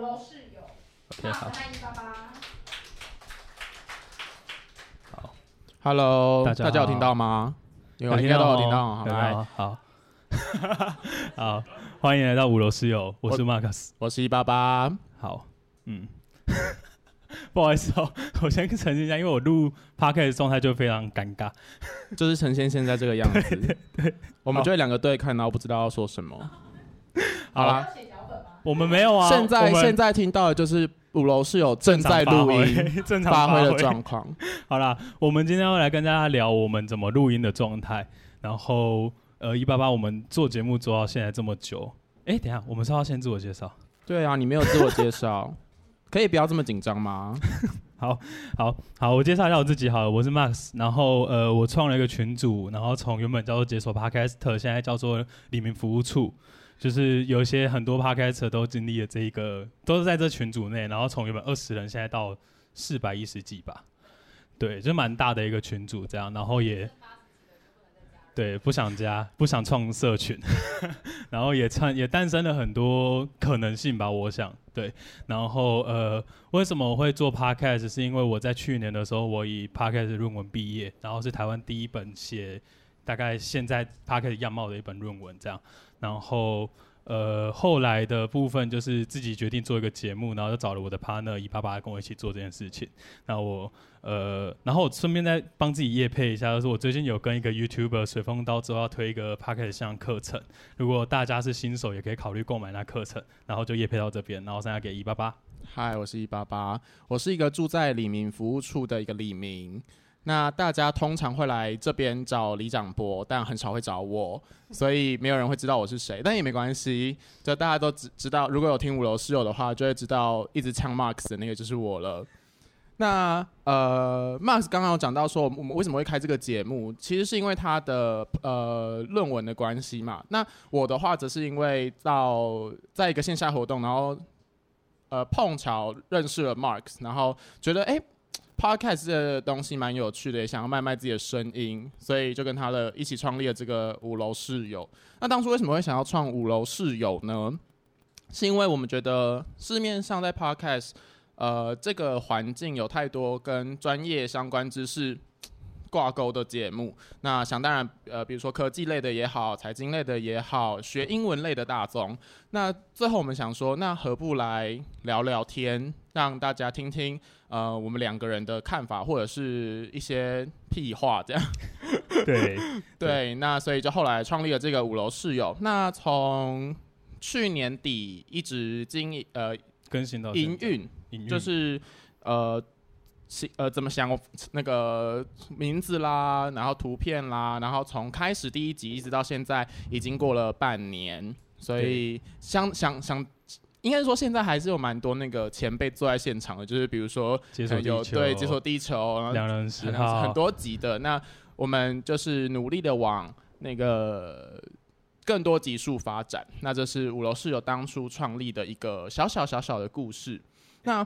五楼室友。OK，好。好，Hello，大家，大家有听到吗？有，应该都有听到。好，好，好，好，欢迎来到五楼室友，我是 Marcus，我是一八八。好，嗯。不好意思哦，我先澄清一下，因为我录 podcast 状态就非常尴尬，就是呈现现在这个样子。对，对，对，我们就两个对看，然后不知道要说什么。好啦，我们没有啊。现在现在听到的就是五楼是有正在录音，正常发挥的状况。好啦，我们今天要来跟大家聊我们怎么录音的状态。然后呃，一八八，我们做节目做到现在这么久，哎，等一下，我们是要先自我介绍。对啊，你没有自我介绍。可以不要这么紧张吗？好，好，好，我介绍一下我自己好了，我是 Max，然后呃，我创了一个群组，然后从原本叫做解锁 Podcast，现在叫做李明服务处，就是有一些很多 Podcast 都经历了这一个，都是在这群组内，然后从原本二十人，现在到四百一十几吧，对，就蛮大的一个群组这样，然后也。对，不想加，不想创社群，然后也创也诞生了很多可能性吧，我想对。然后呃，为什么我会做 podcast？是因为我在去年的时候，我以 podcast 论文毕业，然后是台湾第一本写大概现在 podcast 样貌的一本论文，这样。然后。呃，后来的部分就是自己决定做一个节目，然后就找了我的 partner 一八八跟我一起做这件事情。那我呃，然后我顺便再帮自己业配一下，就是我最近有跟一个 YouTuber 水风刀之后要推一个 Podcast 项课程，如果大家是新手，也可以考虑购买那课程。然后就业配到这边，然后剩下给一八八。嗨，我是一八八，我是一个住在李明服务处的一个李明。那大家通常会来这边找李长波，但很少会找我，所以没有人会知道我是谁。但也没关系，就大家都知知道，如果有听五楼室友的话，就会知道一直唱 Max 的那个就是我了。那呃，Max 刚刚有讲到说，我们为什么会开这个节目，其实是因为他的呃论文的关系嘛。那我的话则是因为到在一个线下活动，然后呃碰巧认识了 Max，然后觉得哎。欸 Podcast 这东西蛮有趣的，也想要卖卖自己的声音，所以就跟他的一起创立了这个五楼室友。那当初为什么会想要创五楼室友呢？是因为我们觉得市面上在 Podcast，呃，这个环境有太多跟专业相关知识 挂钩的节目。那想当然，呃，比如说科技类的也好，财经类的也好，学英文类的大众。那最后我们想说，那何不来聊聊天，让大家听听。呃，我们两个人的看法，或者是一些屁话，这样。对 对，那所以就后来创立了这个五楼室友。那从去年底一直经营呃更新到营运，就是呃呃怎么想那个名字啦，然后图片啦，然后从开始第一集一直到现在，已经过了半年，所以想想想。应该说，现在还是有蛮多那个前辈坐在现场的，就是比如说有对解锁地球，两人十号很，很多集的。那我们就是努力的往那个更多集数发展。那这是五楼室友当初创立的一个小小小小的故事。那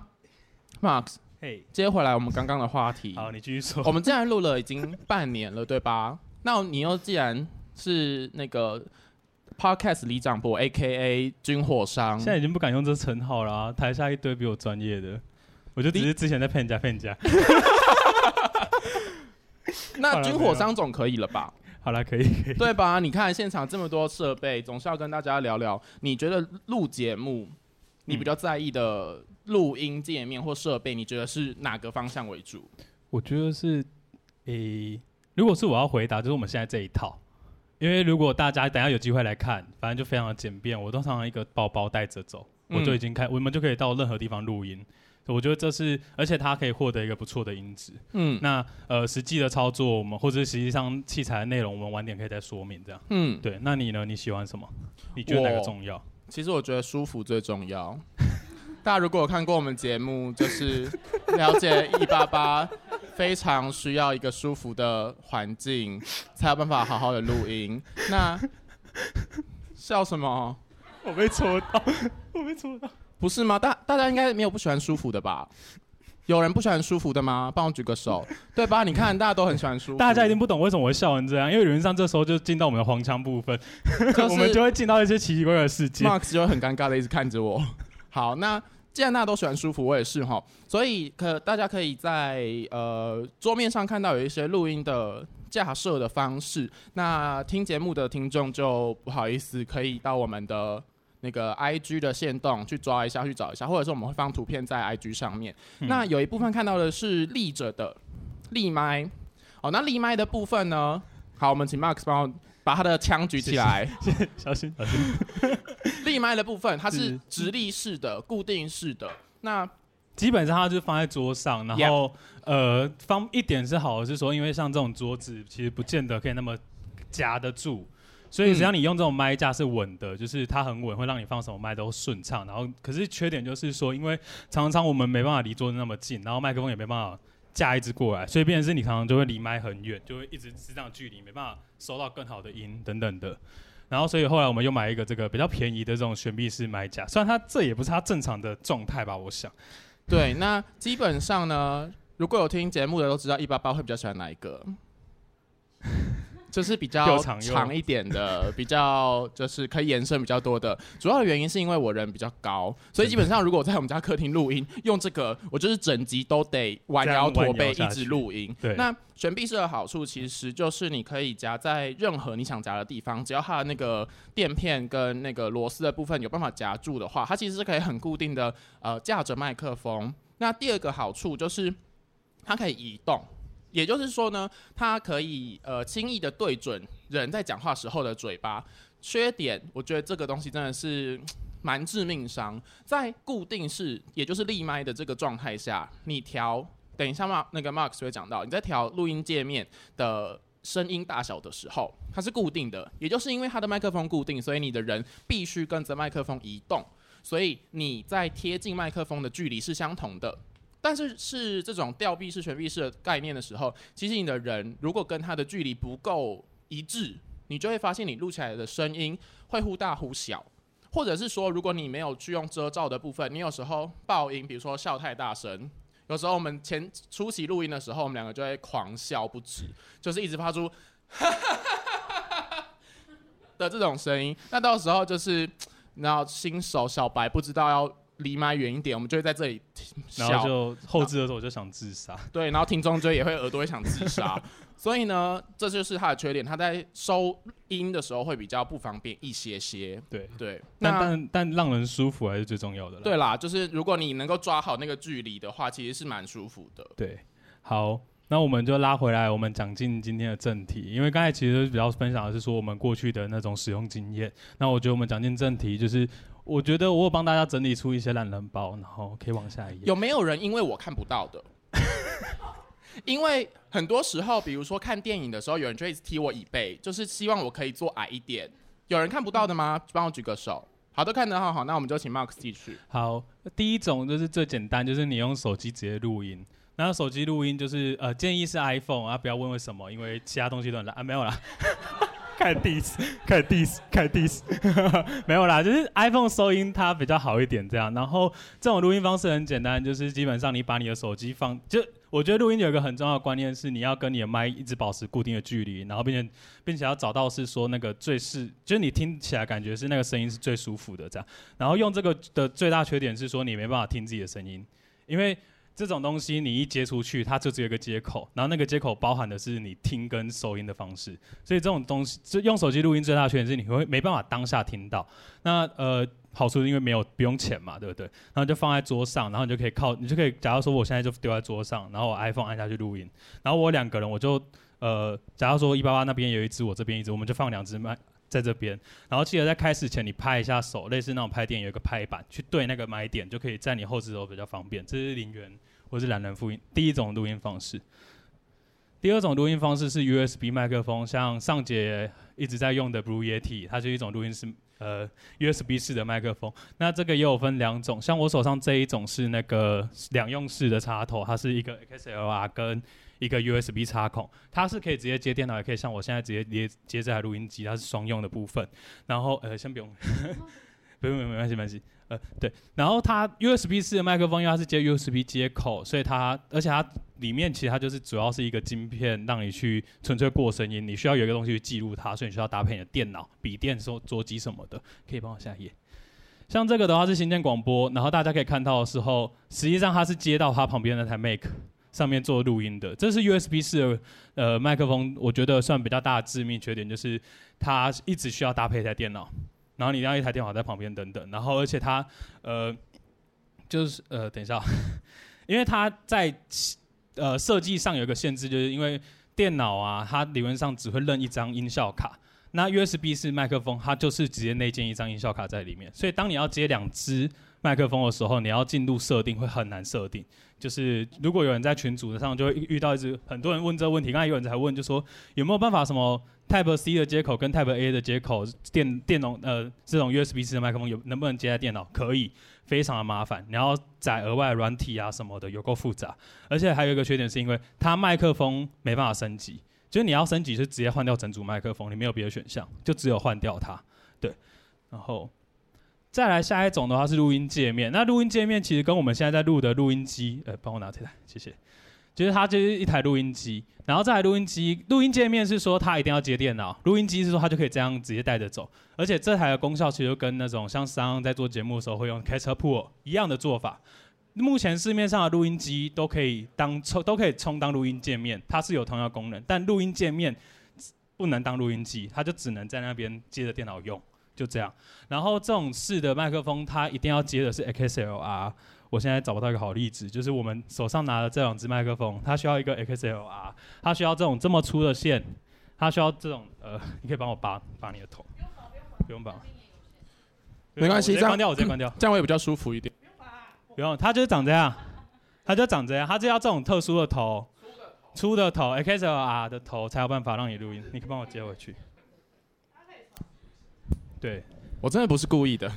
Max，嘿，接回来我们刚刚的话题。好，你继续说。我们既然录了已经半年了，对吧？那你又既然是那个。Podcast 李长博 A.K.A 军火商，现在已经不敢用这称号了啊。台下一堆比我专业的，我就只是之前在骗人家骗人家。那军火商总可以了吧？好了，可以，可以，对吧？你看现场这么多设备，总是要跟大家聊聊。你觉得录节目，你比较在意的录音界面或设备，你觉得是哪个方向为主？我觉得是，诶、欸，如果是我要回答，就是我们现在这一套。因为如果大家等下有机会来看，反正就非常的简便，我都常常一个包包带着走，嗯、我就已经开，我们就可以到任何地方录音。我觉得这是，而且它可以获得一个不错的音质。嗯，那呃，实际的操作我们或者实际上器材的内容，我们晚点可以再说明这样。嗯，对。那你呢？你喜欢什么？你觉得哪个重要？其实我觉得舒服最重要。大家如果有看过我们节目，就是了解一八八。非常需要一个舒服的环境，才有办法好好的录音。那笑什么？我被戳到，我被戳到。不是吗？大大家应该没有不喜欢舒服的吧？有人不喜欢舒服的吗？帮我举个手，对吧？你看，大家都很喜欢舒服。大家一定不懂为什么我会笑成这样，因为理论上这时候就进到我们的黄腔部分，就是、我们就会进到一些奇奇怪怪的世界。Max 就会很尴尬的一直看着我。好，那既然大家都喜欢舒服，我也是哈，所以可大家可以在呃桌面上看到有一些录音的架设的方式。那听节目的听众就不好意思，可以到我们的那个 IG 的线动去抓一下，去找一下，或者是我们会放图片在 IG 上面。嗯、那有一部分看到的是立着的立麦，哦，那立麦的部分呢？好，我们请 Max 帮我把他的枪举起来，小心小心。立麦的部分，它是直立式的、固定式的。那基本上它就放在桌上，然后.呃，方一点是好的是说，因为像这种桌子其实不见得可以那么夹得住，所以只要你用这种麦架是稳的，就是它很稳，会让你放什么麦都顺畅。然后可是缺点就是说，因为常常我们没办法离桌子那么近，然后麦克风也没办法架一只过来，所以变成是你常常就会离麦很远，就会一直是这样距离，没办法收到更好的音等等的。然后，所以后来我们又买一个这个比较便宜的这种悬臂式麦架，虽然它这也不是它正常的状态吧，我想。对，那基本上呢，如果有听节目的都知道，一八八会比较喜欢哪一个？就是比较长一点的，比较就是可以延伸比较多的。主要的原因是因为我人比较高，所以基本上如果我在我们家客厅录音，用这个，我就是整集都得弯腰驼背一直录音。对。那悬臂式的好处其实就是你可以夹在任何你想夹的地方，只要它的那个垫片跟那个螺丝的部分有办法夹住的话，它其实是可以很固定的呃架着麦克风。那第二个好处就是它可以移动。也就是说呢，它可以呃轻易的对准人在讲话时候的嘴巴。缺点，我觉得这个东西真的是蛮致命伤。在固定式，也就是立麦的这个状态下，你调，等一下嘛，那个 Max 会讲到，你在调录音界面的声音大小的时候，它是固定的。也就是因为它的麦克风固定，所以你的人必须跟着麦克风移动，所以你在贴近麦克风的距离是相同的。但是是这种吊臂式、悬臂式的概念的时候，其实你的人如果跟他的距离不够一致，你就会发现你录起来的声音会忽大忽小，或者是说，如果你没有去用遮罩的部分，你有时候爆音，比如说笑太大声，有时候我们前初期录音的时候，我们两个就会狂笑不止，就是一直发出哈哈哈哈哈的这种声音。那到时候就是，然后新手小白不知道要。离麦远一点，我们就会在这里笑，然后就后置的时候我就想自杀。对，然后听众就也会耳朵会想自杀，所以呢，这就是它的缺点，它在收音的时候会比较不方便一些些。对对，但但但让人舒服还是最重要的。对啦，就是如果你能够抓好那个距离的话，其实是蛮舒服的。对，好，那我们就拉回来，我们讲进今天的正题，因为刚才其实比较分享的是说我们过去的那种使用经验。那我觉得我们讲进正题就是。我觉得我有帮大家整理出一些懒人包，然后可以往下一页。有没有人因为我看不到的？因为很多时候，比如说看电影的时候，有人就一直踢我椅背，就是希望我可以坐矮一点。有人看不到的吗？帮我举个手。好的，看得好好，那我们就请 Max 继续。好，第一种就是最简单，就是你用手机直接录音。然后手机录音就是呃，建议是 iPhone 啊，不要问为什么，因为其他东西都很烂啊，没有啦。开 diss，开 diss，开 diss，没有啦，就是 iPhone 收音它比较好一点这样。然后这种录音方式很简单，就是基本上你把你的手机放，就我觉得录音有一个很重要的观念是，你要跟你的麦一直保持固定的距离，然后并且并且要找到是说那个最是，就是你听起来感觉是那个声音是最舒服的这样。然后用这个的最大缺点是说你没办法听自己的声音，因为。这种东西你一接出去，它就只有一个接口，然后那个接口包含的是你听跟收音的方式，所以这种东西就用手机录音最大的缺点是你会没办法当下听到。那呃好处是因为没有不用钱嘛，对不对？然后就放在桌上，然后你就可以靠你就可以，假如说我现在就丢在桌上，然后我 iPhone 按下去录音，然后我两个人我就呃，假如说一八八那边有一只，我这边一只，我们就放两只麦。在这边，然后记得在开始前你拍一下手，类似那种拍电影有一个拍板，去对那个麦点，就可以在你后制的时候比较方便。这是零元或是懒人复音第一种录音方式。第二种录音方式是 USB 麦克风，像上节一直在用的 Blue Yeti，它是一种录音是呃 USB 式的麦克风。那这个也有分两种，像我手上这一种是那个两用式的插头，它是一个 XLR 跟。一个 USB 插孔，它是可以直接接电脑，也可以像我现在直接接接这台录音机，它是双用的部分。然后呃，先不用，不用，没关系，没关系。呃，对，然后它 USB 式的麦克风，因为它是接 USB 接口，所以它而且它里面其实它就是主要是一个晶片，让你去纯粹过声音。你需要有一个东西去记录它，所以你需要搭配你的电脑、笔电、桌桌机什么的。可以帮我下一页。像这个的话是新建广播，然后大家可以看到的时候，实际上它是接到它旁边那台 Mac 上面做录音的。这是 USB 式的呃麦克风，我觉得算比较大的致命缺点就是它一直需要搭配一台电脑，然后你让一台电脑在旁边等等，然后而且它呃就是呃等一下，因为它在呃设计上有一个限制，就是因为电脑啊，它理论上只会认一张音效卡。那 USB 式麦克风，它就是直接内建一张音效卡在里面，所以当你要接两支麦克风的时候，你要进入设定会很难设定。就是如果有人在群组上就会遇到一直很多人问这个问题，刚才有人在问，就说有没有办法什么 Type C 的接口跟 Type A 的接口电电容呃这种 USB 式的麦克风有能不能接在电脑？可以，非常的麻烦，你要载额外软体啊什么的，有够复杂。而且还有一个缺点是因为它麦克风没办法升级。就是你要升级是直接换掉整组麦克风，你没有别的选项，就只有换掉它。对，然后再来下一种的话是录音界面。那录音界面其实跟我们现在在录的录音机，呃，帮我拿这台，谢谢。就是它就是一台录音机，然后这台录音机，录音界面是说它一定要接电脑，录音机是说它就可以这样直接带着走。而且这台的功效其实就跟那种像商在做节目的时候会用 Caster Pool 一样的做法。目前市面上的录音机都可以当充，都可以充当录音界面，它是有同样功能，但录音界面不能当录音机，它就只能在那边接着电脑用，就这样。然后这种式的麦克风，它一定要接的是 XLR。我现在找不到一个好例子，就是我们手上拿的这两只麦克风，它需要一个 XLR，它需要这种这么粗的线，它需要这种呃，你可以帮我拔拔你的头，不用拔，没关系，这样关掉，我直接关掉，这样会比较舒服一点。不用，它就是长这样，它就长这样，它就要这种特殊的头，粗的头，XLR 的头才有办法让你录音。你可以帮我接回去。对，我真的不是故意的。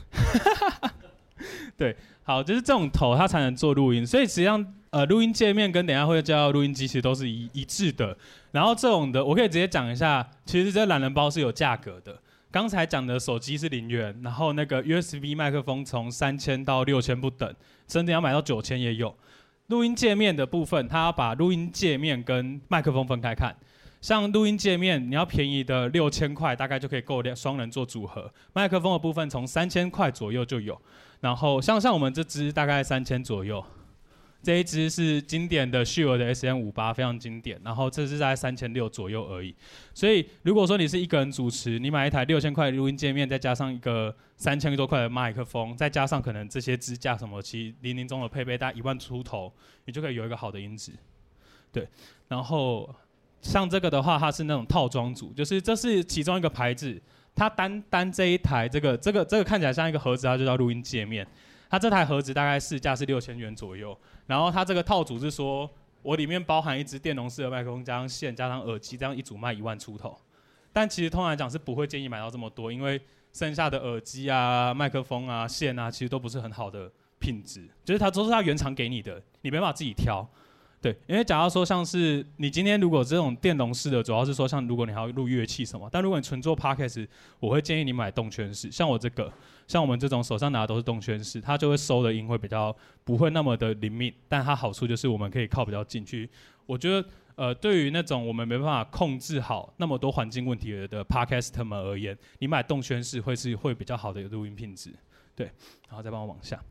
对，好，就是这种头它才能做录音，所以实际上呃录音界面跟等下会叫录音机其实都是一一致的。然后这种的我可以直接讲一下，其实这懒人包是有价格的。刚才讲的手机是零元，然后那个 USB 麦克风从三千到六千不等，甚至要买到九千也有。录音界面的部分，它要把录音界面跟麦克风分开看。像录音界面，你要便宜的六千块，大概就可以够两双人做组合。麦克风的部分从三千块左右就有，然后像像我们这支大概三千左右。这一支是经典的旭尔的 SM58，非常经典。然后这是在三千六左右而已。所以如果说你是一个人主持，你买一台六千块录音界面，再加上一个三千多块的麦克风，再加上可能这些支架什么，其实零零总总的配备大概一万出头，你就可以有一个好的音质。对。然后像这个的话，它是那种套装组，就是这是其中一个牌子，它单单这一台这个这个这个看起来像一个盒子，它就叫录音界面。它这台盒子大概市价是六千元左右。然后它这个套组是说，我里面包含一支电容式的麦克风，加上线，加上耳机，这样一组卖一万出头。但其实通常来讲是不会建议买到这么多，因为剩下的耳机啊、麦克风啊、线啊，其实都不是很好的品质，就是它都是它原厂给你的，你没办法自己挑。对，因为假如说像是你今天如果这种电容式的，主要是说像如果你还要录乐器什么，但如果你纯做 podcast，我会建议你买动圈式，像我这个。像我们这种手上拿的都是动圈式，它就会收的音会比较不会那么的灵敏，但它好处就是我们可以靠比较近去。我觉得，呃，对于那种我们没办法控制好那么多环境问题的 Podcaster 们而言，你买动圈式会是会比较好的录音品质。对，然后再帮我往下。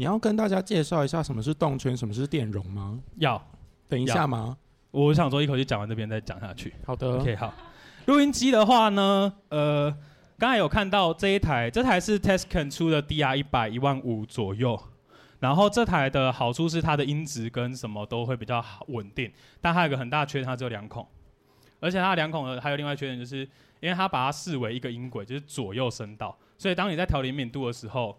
你要跟大家介绍一下什么是动圈，什么是电容吗？要，等一下吗？我想说一口气讲完这边再讲下去。好的。OK，好。录音机的话呢，呃。刚才有看到这一台，这台是 Tescan 出的 DR 一百一万五左右，然后这台的好处是它的音质跟什么都会比较好稳定，但它有个很大缺点，它只有两孔，而且它两孔的还有另外缺点，就是因为它把它视为一个音轨，就是左右声道，所以当你在调灵敏度的时候，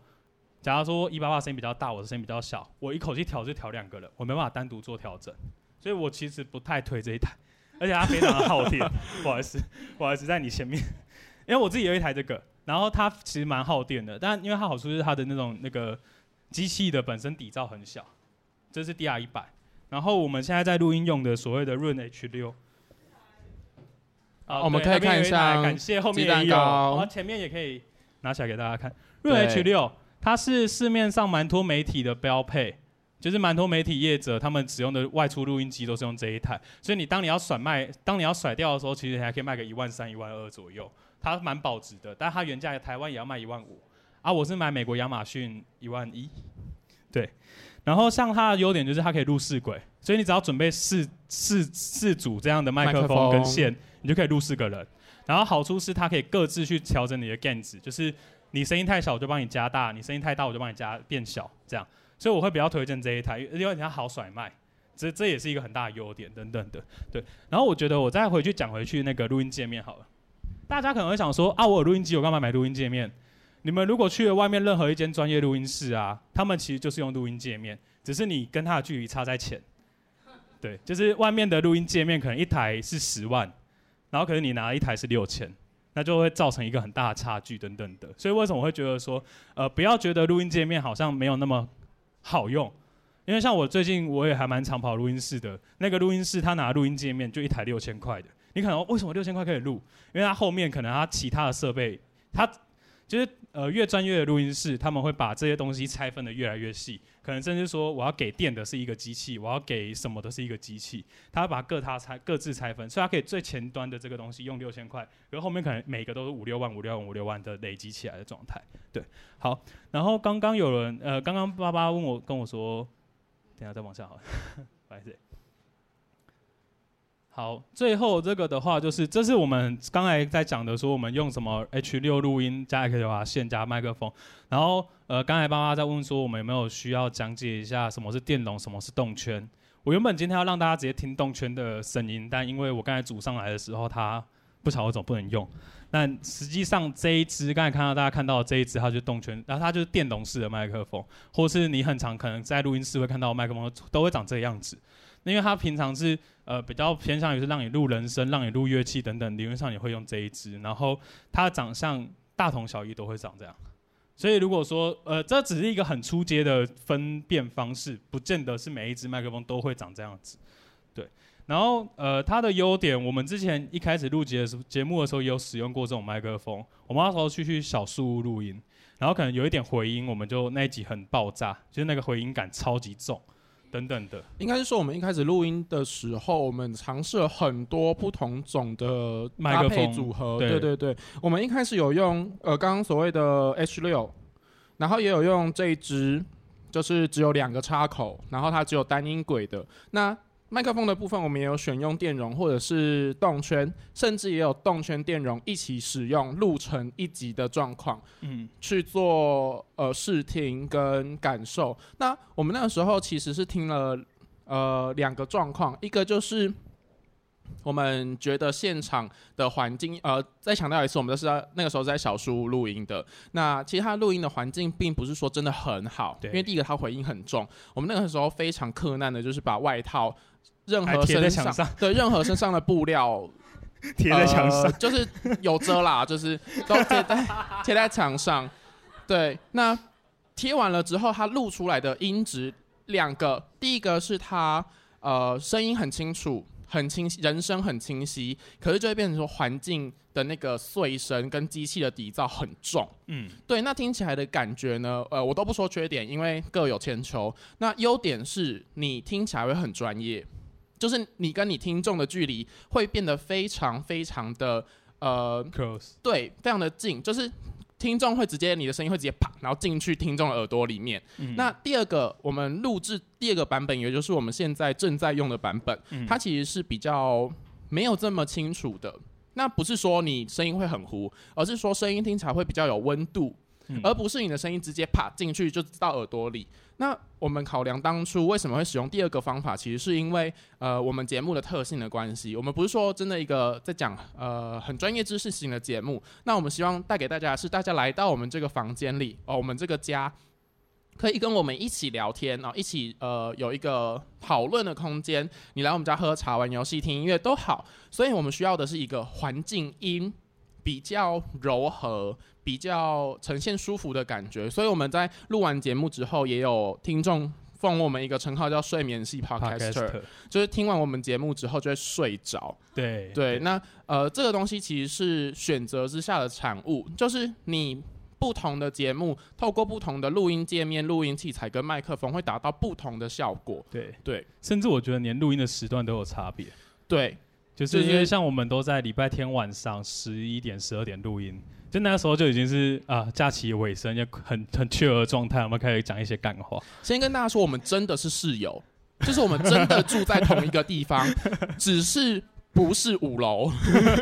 假如说一八八声音比较大，我的声音比较小，我一口气调就调两个人，我没办法单独做调整，所以我其实不太推这一台，而且它非常的耗电，不好意思，不好意思在你前面。因为我自己有一台这个，然后它其实蛮耗电的，但因为它好处是它的那种那个机器的本身底噪很小，这是 DR 一百，然后我们现在在录音用的所谓的润 H 六，啊，我们可以看一下，感谢后面也有，然后前面也可以拿起来给大家看，润 H 六它是市面上蛮多媒体的标配，就是蛮多媒体业者他们使用的外出录音机都是用这一台，所以你当你要甩卖，当你要甩掉的时候，其实你还可以卖个一万三、一万二左右。它蛮保值的，但它原价台湾也要卖一万五，啊，我是买美国亚马逊一万一，对。然后像它的优点就是它可以录四轨，所以你只要准备四四四组这样的麦克风跟线，你就可以录四个人。然后好处是它可以各自去调整你的 gain 值，就是你声音太小我就帮你加大，你声音太大我就帮你加变小，这样。所以我会比较推荐这一台，因为它好甩麦，这这也是一个很大的优点等等的。对。然后我觉得我再回去讲回去那个录音界面好了，大家可能会想说啊，我有录音机，我干嘛买录音界面？你们如果去了外面任何一间专业录音室啊，他们其实就是用录音界面，只是你跟他的距离差在钱。对，就是外面的录音界面可能一台是十万，然后可是你拿一台是六千，那就会造成一个很大的差距等等的。所以为什么我会觉得说，呃，不要觉得录音界面好像没有那么好用，因为像我最近我也还蛮常跑录音室的，那个录音室他拿录音界面就一台六千块的，你可能为什么六千块可以录？因为他后面可能他其他的设备，他。就是呃，越专业的录音室，他们会把这些东西拆分的越来越细，可能甚至说我要给电的是一个机器，我要给什么的是一个机器，他把各他拆各自拆分，所以他可以最前端的这个东西用六千块，然后后面可能每个都是五六万、五六万、五六万的累积起来的状态。对，好，然后刚刚有人呃，刚刚爸爸问我跟我说，等下再往下好了，不好意思。好，最后这个的话就是，这是我们刚才在讲的，说我们用什么 H 六录音加 X 六话线加麦克风。然后呃，刚才爸爸在问说，我们有没有需要讲解一下什么是电容，什么是动圈？我原本今天要让大家直接听动圈的声音，但因为我刚才组上来的时候，它不晓得为什么不能用。但实际上这一支刚才看到大家看到这一支，它就是动圈，然后它就是电容式的麦克风，或是你很常可能在录音室会看到麦克风都会长这个样子。那因为它平常是呃比较偏向于是让你录人声、让你录乐器等等，理论上你会用这一支，然后它的长相大同小异，都会长这样。所以如果说呃这只是一个很初阶的分辨方式，不见得是每一只麦克风都会长这样子。对，然后呃它的优点，我们之前一开始录节节目的时候也有使用过这种麦克风，我们那时候去去小树屋录音，然后可能有一点回音，我们就那一集很爆炸，就是那个回音感超级重。等等的，应该是说我们一开始录音的时候，我们尝试了很多不同种的搭配组合。对对对，我们一开始有用呃刚刚所谓的 H 六，然后也有用这一支，就是只有两个插口，然后它只有单音轨的。那麦克风的部分，我们也有选用电容或者是动圈，甚至也有动圈电容一起使用，录成一集的状况，嗯，去做呃试听跟感受。那我们那个时候其实是听了呃两个状况，一个就是我们觉得现场的环境，呃，再强调一次，我们都是在那个时候在小树录音的。那其实它录音的环境并不是说真的很好，因为第一个它回音很重，我们那个时候非常克难的，就是把外套。任何身上，上对任何身上的布料 贴在墙上，呃，就是有遮啦，就是都贴在贴在墙上。对，那贴完了之后，它录出来的音质两个，第一个是它呃声音很清楚，很清晰，人声很清晰，可是就会变成说环境的那个碎声跟机器的底噪很重。嗯，对，那听起来的感觉呢，呃，我都不说缺点，因为各有千秋。那优点是你听起来会很专业。就是你跟你听众的距离会变得非常非常的呃 close，对，非常的近。就是听众会直接你的声音会直接啪，然后进去听众的耳朵里面。嗯、那第二个我们录制第二个版本，也就是我们现在正在用的版本，嗯、它其实是比较没有这么清楚的。那不是说你声音会很糊，而是说声音听起来会比较有温度。而不是你的声音直接啪进去就到耳朵里。那我们考量当初为什么会使用第二个方法，其实是因为呃我们节目的特性的关系。我们不是说真的一个在讲呃很专业知识型的节目。那我们希望带给大家的是大家来到我们这个房间里哦，我们这个家可以跟我们一起聊天，然后一起呃有一个讨论的空间。你来我们家喝茶、玩游戏、听音乐都好。所以我们需要的是一个环境音比较柔和。比较呈现舒服的感觉，所以我们在录完节目之后，也有听众奉我们一个称号叫“睡眠系 Podcaster”，, Podcaster 就是听完我们节目之后就会睡着。对对，那呃，这个东西其实是选择之下的产物，就是你不同的节目，透过不同的录音界面、录音器材跟麦克风，会达到不同的效果。对对，甚至我觉得连录音的时段都有差别。对，就是因为像我们都在礼拜天晚上十一点、十二点录音。就那个时候就已经是啊、呃、假期尾声，就很很缺额的状态，我们开始讲一些干话。先跟大家说，我们真的是室友，就是我们真的住在同一个地方，只是。不是五楼，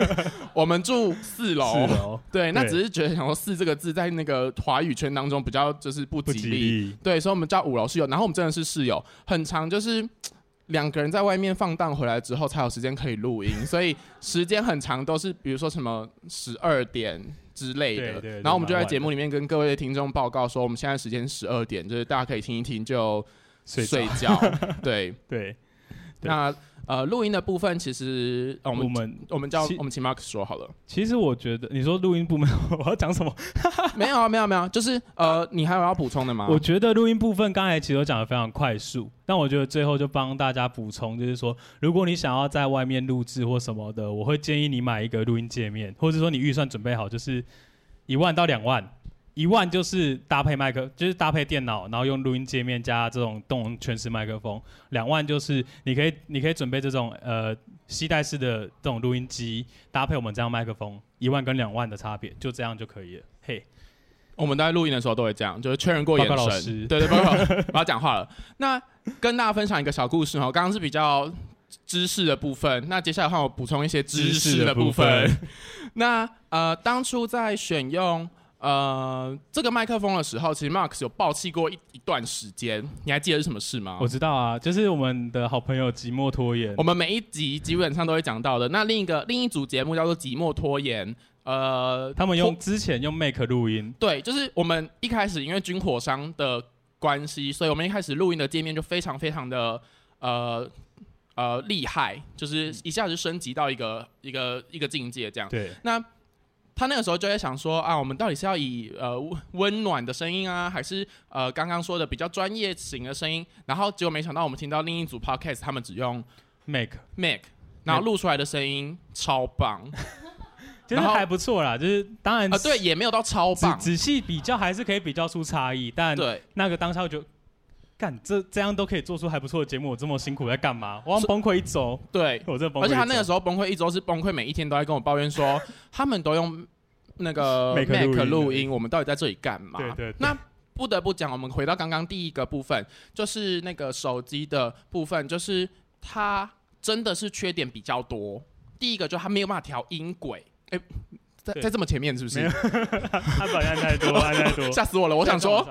我们住四楼。四楼，对，那只是觉得想说“四”这个字在那个华语圈当中比较就是不吉利，吉利对，所以我们叫五楼室友。然后我们真的是室友，很长就是两个人在外面放荡回来之后才有时间可以录音，所以时间很长都是比如说什么十二点之类的。对对对，然后我们就在节目里面跟各位听众报告说，我们现在时间十二点，就是大家可以听一听就睡觉。对 对，那。呃，录音的部分其实我们我们，我们叫我们请 Mark 说好了。其实我觉得你说录音部分，我要讲什么？没有啊，没有没有，就是呃，你还有要补充的吗？我觉得录音部分刚才其实都讲的非常快速，但我觉得最后就帮大家补充，就是说，如果你想要在外面录制或什么的，我会建议你买一个录音界面，或者说你预算准备好，就是一万到两万。一万就是搭配麦克，就是搭配电脑，然后用录音界面加这种动全时麦克风。两万就是你可以，你可以准备这种呃携带式的这种录音机，搭配我们这样麦克风。一万跟两万的差别，就这样就可以了。嘿，我们在录音的时候都会这样，就是确认过眼神。对对，报告，我要讲话了。那跟大家分享一个小故事哈，刚刚是比较知识的部分，那接下来换我补充一些知识的部分。部分 那呃，当初在选用。呃，这个麦克风的时候，其实 Marks 有爆气过一一段时间，你还记得是什么事吗？我知道啊，就是我们的好朋友寂寞拖延。我们每一集基本上都会讲到的。那另一个另一组节目叫做寂寞拖延，呃，他们用之前用 Make 录音，对，就是我们一开始因为军火商的关系，所以我们一开始录音的界面就非常非常的呃呃厉害，就是一下子升级到一个一个一个境界这样。对，那。他那个时候就在想说啊，我们到底是要以呃温暖的声音啊，还是呃刚刚说的比较专业型的声音？然后结果没想到我们听到另一组 podcast，他们只用 make make，然后录出来的声音超棒，就是还不错啦。就是当然啊、呃，对，也没有到超棒，仔细比较还是可以比较出差异。但对那个当下我就。干这这样都可以做出还不错的节目，我这么辛苦在干嘛？我要崩溃一周。对，我这崩溃。而且他那个时候崩溃一周是崩溃，每一天都在跟我抱怨说，他们都用那个 Mac 录音，我们到底在这里干嘛？对对，对。那不得不讲，我们回到刚刚第一个部分，就是那个手机的部分，就是它真的是缺点比较多。第一个就它没有办法调音轨，哎、欸，在在这么前面是不是？他把按太多，按太多，吓死我了！我想说。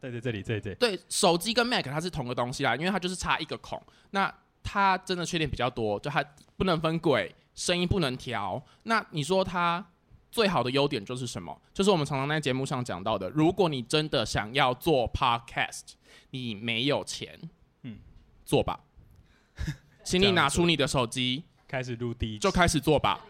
对对，这里这里这里。对，手机跟 Mac 它是同个东西啦，因为它就是差一个孔。那它真的缺点比较多，就它不能分轨，声音不能调。那你说它最好的优点就是什么？就是我们常常在节目上讲到的，如果你真的想要做 Podcast，你没有钱，嗯，做吧，请你拿出你的手机，开始录第一，就开始做吧。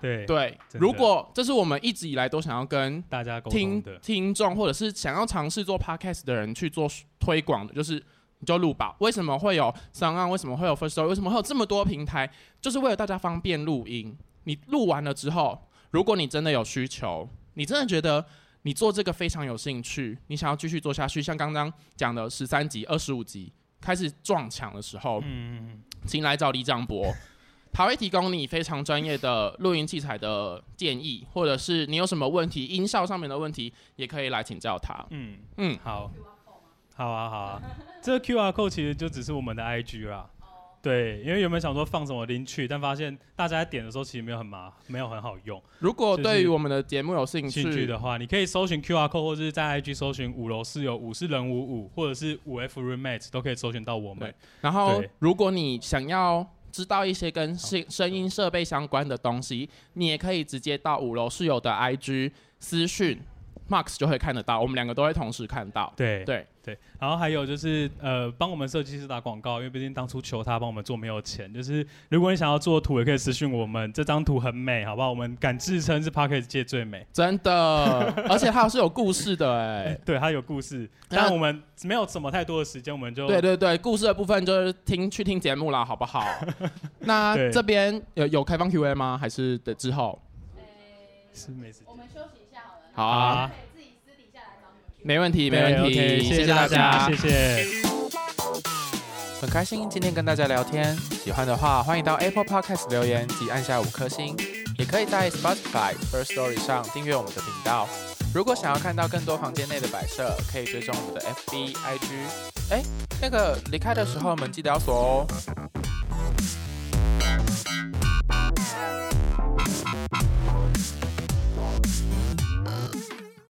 对对，如果这是我们一直以来都想要跟大家听听众，或者是想要尝试做 podcast 的人去做推广的，就是你就录吧。为什么会有 SoundOn？为什么会有 Firstory？为什么会有这么多平台？就是为了大家方便录音。你录完了之后，如果你真的有需求，你真的觉得你做这个非常有兴趣，你想要继续做下去，像刚刚讲的十三集、二十五集开始撞墙的时候，嗯，请来找李长伯。他会提供你非常专业的录音器材的建议，或者是你有什么问题，音效上面的问题，也可以来请教他。嗯嗯，好，好啊好啊，这个 QR code 其实就只是我们的 IG 啦。对，因为原本想说放什么 link 去，但发现大家在点的时候其实没有很麻，没有很好用。如果对于我们的节目有兴趣，兴趣的话，你可以搜寻 QR code，或者是在 IG 搜寻五楼室友，五是人五五，或者是五 F roommate 都可以搜寻到我们。然后，如果你想要。知道一些跟声声音设备相关的东西，你也可以直接到五楼室友的 IG 私讯，Marks 就会看得到，我们两个都会同时看到。对对。对，然后还有就是呃，帮我们设计师打广告，因为毕竟当初求他帮我们做没有钱。就是如果你想要做图，也可以私讯我们，这张图很美，好不好？我们敢自称是 Podcast 界最美，真的，而且它是有故事的哎，对，它有故事，但我们没有什么太多的时间，我们就对对对，故事的部分就是听去听节目啦，好不好？那这边有有开放 Q&A 吗？还是的之后？是没时间，我们休息好啊。没问题，没问题，okay, 谢谢大家，谢谢。很开心今天跟大家聊天，喜欢的话欢迎到 Apple Podcast 留言及按下五颗星，也也可以在 Spotify First Story 上订阅我们的频道。如果想要看到更多房间内的摆设，可以追踪我们的 FB、IG。哎，那个离开的时候门记得要锁哦。